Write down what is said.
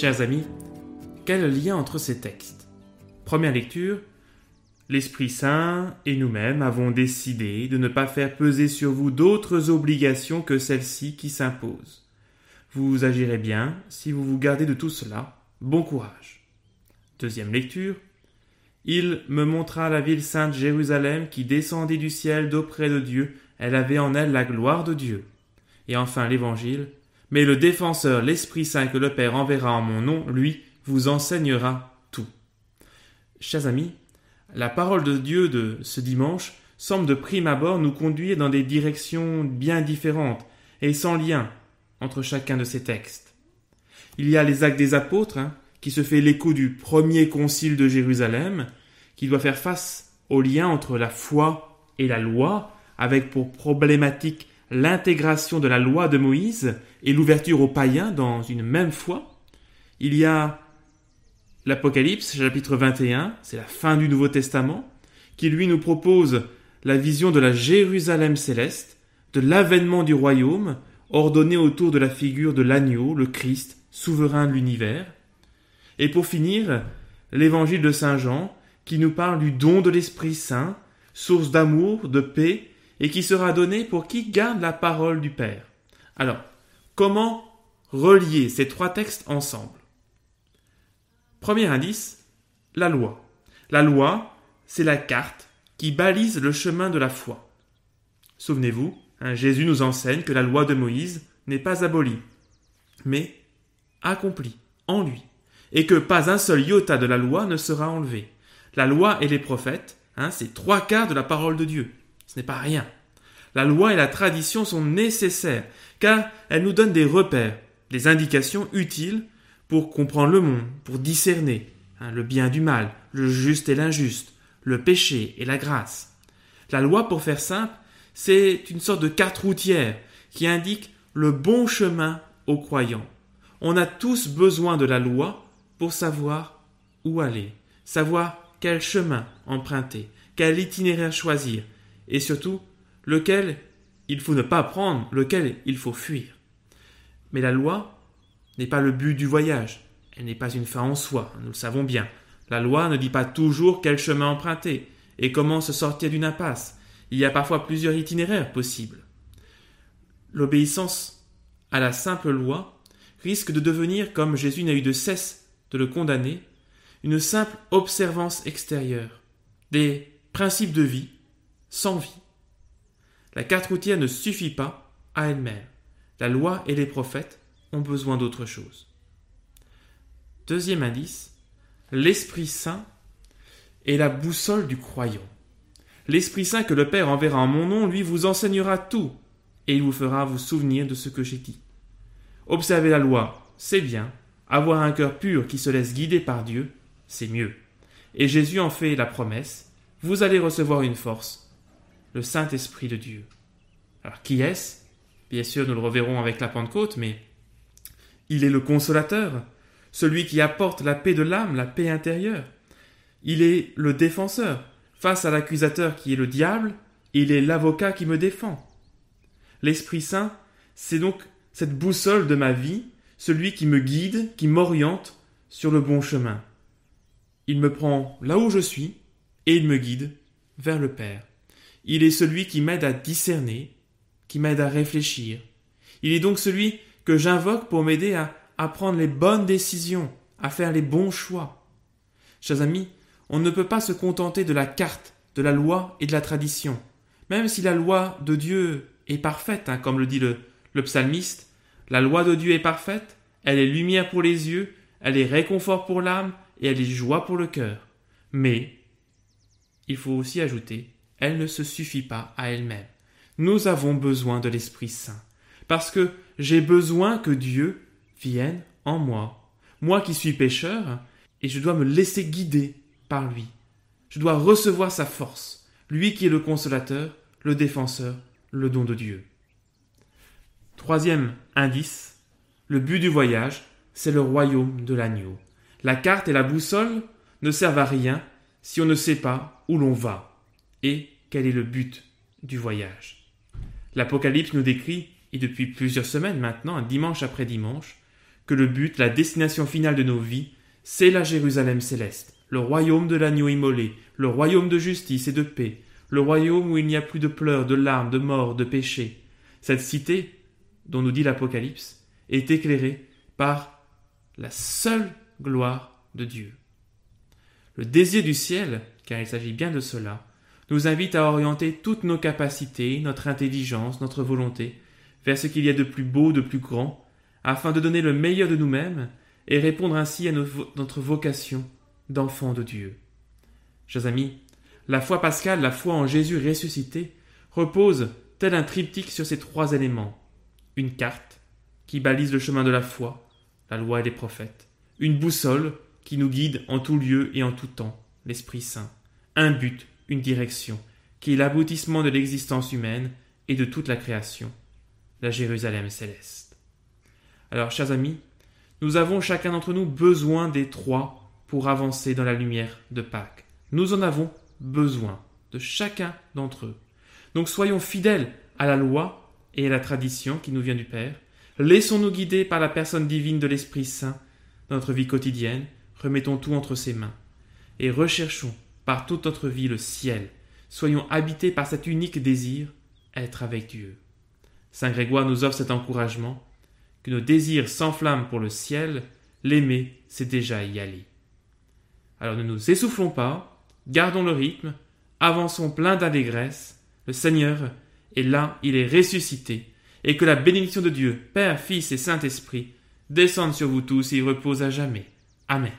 Chers amis, quel lien entre ces textes? Première lecture, l'Esprit Saint et nous-mêmes avons décidé de ne pas faire peser sur vous d'autres obligations que celles-ci qui s'imposent. Vous agirez bien si vous vous gardez de tout cela. Bon courage. Deuxième lecture, il me montra la ville sainte Jérusalem qui descendit du ciel d'auprès de Dieu, elle avait en elle la gloire de Dieu. Et enfin l'Évangile, mais le défenseur, l'Esprit Saint que le Père enverra en mon nom, lui, vous enseignera tout. Chers amis, la parole de Dieu de ce dimanche semble de prime abord nous conduire dans des directions bien différentes et sans lien entre chacun de ces textes. Il y a les actes des apôtres, hein, qui se fait l'écho du premier concile de Jérusalem, qui doit faire face au lien entre la foi et la loi, avec pour problématique l'intégration de la loi de Moïse et l'ouverture aux païens dans une même foi. Il y a l'Apocalypse, chapitre 21, c'est la fin du Nouveau Testament, qui lui nous propose la vision de la Jérusalem céleste, de l'avènement du royaume, ordonné autour de la figure de l'agneau, le Christ, souverain de l'univers. Et pour finir, l'évangile de Saint Jean, qui nous parle du don de l'Esprit Saint, source d'amour, de paix et qui sera donné pour qui garde la parole du Père. Alors, comment relier ces trois textes ensemble? Premier indice, la loi. La loi, c'est la carte qui balise le chemin de la foi. Souvenez-vous, hein, Jésus nous enseigne que la loi de Moïse n'est pas abolie, mais accomplie en lui, et que pas un seul iota de la loi ne sera enlevé. La loi et les prophètes, hein, c'est trois quarts de la parole de Dieu. Ce n'est pas rien. La loi et la tradition sont nécessaires, car elles nous donnent des repères, des indications utiles pour comprendre le monde, pour discerner hein, le bien du mal, le juste et l'injuste, le péché et la grâce. La loi, pour faire simple, c'est une sorte de carte routière qui indique le bon chemin aux croyants. On a tous besoin de la loi pour savoir où aller, savoir quel chemin emprunter, quel itinéraire choisir, et surtout lequel il faut ne pas prendre, lequel il faut fuir. Mais la loi n'est pas le but du voyage, elle n'est pas une fin en soi, nous le savons bien. La loi ne dit pas toujours quel chemin emprunter et comment se sortir d'une impasse. Il y a parfois plusieurs itinéraires possibles. L'obéissance à la simple loi risque de devenir, comme Jésus n'a eu de cesse de le condamner, une simple observance extérieure, des principes de vie sans vie. La carte routière ne suffit pas à elle-même. La loi et les prophètes ont besoin d'autre chose. Deuxième indice, l'Esprit Saint est la boussole du croyant. L'Esprit Saint que le Père enverra en mon nom, lui vous enseignera tout, et il vous fera vous souvenir de ce que j'ai dit. Observer la loi, c'est bien. Avoir un cœur pur qui se laisse guider par Dieu, c'est mieux. Et Jésus en fait la promesse, vous allez recevoir une force le Saint-Esprit de Dieu. Alors qui est-ce? Bien sûr, nous le reverrons avec la Pentecôte, mais il est le consolateur, celui qui apporte la paix de l'âme, la paix intérieure. Il est le défenseur. Face à l'accusateur qui est le diable, il est l'avocat qui me défend. L'Esprit Saint, c'est donc cette boussole de ma vie, celui qui me guide, qui m'oriente sur le bon chemin. Il me prend là où je suis et il me guide vers le Père. Il est celui qui m'aide à discerner, qui m'aide à réfléchir. Il est donc celui que j'invoque pour m'aider à, prendre les bonnes décisions, à faire les bons choix. Chers amis, on ne peut pas se contenter de la carte, de la loi et de la tradition. Même si la loi de Dieu est parfaite, hein, comme le dit le, le psalmiste, la loi de Dieu est parfaite, elle est lumière pour les yeux, elle est réconfort pour l'âme et elle est joie pour le cœur. Mais il faut aussi ajouter elle ne se suffit pas à elle-même. Nous avons besoin de l'Esprit Saint, parce que j'ai besoin que Dieu vienne en moi, moi qui suis pécheur, et je dois me laisser guider par lui. Je dois recevoir sa force, lui qui est le consolateur, le défenseur, le don de Dieu. Troisième indice, le but du voyage, c'est le royaume de l'agneau. La carte et la boussole ne servent à rien si on ne sait pas où l'on va et quel est le but du voyage? L'Apocalypse nous décrit, et depuis plusieurs semaines maintenant, dimanche après dimanche, que le but, la destination finale de nos vies, c'est la Jérusalem céleste, le royaume de l'agneau immolé, le royaume de justice et de paix, le royaume où il n'y a plus de pleurs, de larmes, de mort, de péché. Cette cité, dont nous dit l'Apocalypse, est éclairée par la seule gloire de Dieu. Le désir du ciel, car il s'agit bien de cela, nous invite à orienter toutes nos capacités, notre intelligence, notre volonté, vers ce qu'il y a de plus beau, de plus grand, afin de donner le meilleur de nous-mêmes et répondre ainsi à notre vocation d'enfant de Dieu. Chers amis, la foi pascale, la foi en Jésus ressuscité, repose tel un triptyque sur ces trois éléments. Une carte qui balise le chemin de la foi, la loi et les prophètes. Une boussole qui nous guide en tout lieu et en tout temps, l'Esprit Saint. Un but, une direction, qui est l'aboutissement de l'existence humaine et de toute la création, la Jérusalem céleste. Alors, chers amis, nous avons chacun d'entre nous besoin des trois pour avancer dans la lumière de Pâques. Nous en avons besoin de chacun d'entre eux. Donc soyons fidèles à la loi et à la tradition qui nous vient du Père. Laissons-nous guider par la personne divine de l'Esprit Saint dans notre vie quotidienne. Remettons tout entre ses mains. Et recherchons par toute notre vie le ciel. Soyons habités par cet unique désir, être avec Dieu. Saint Grégoire nous offre cet encouragement, que nos désirs s'enflamment pour le ciel, l'aimer, c'est déjà y aller. Alors ne nous essoufflons pas, gardons le rythme, avançons plein d'allégresse, le Seigneur est là, il est ressuscité, et que la bénédiction de Dieu, Père, Fils et Saint-Esprit, descende sur vous tous et repose à jamais. Amen.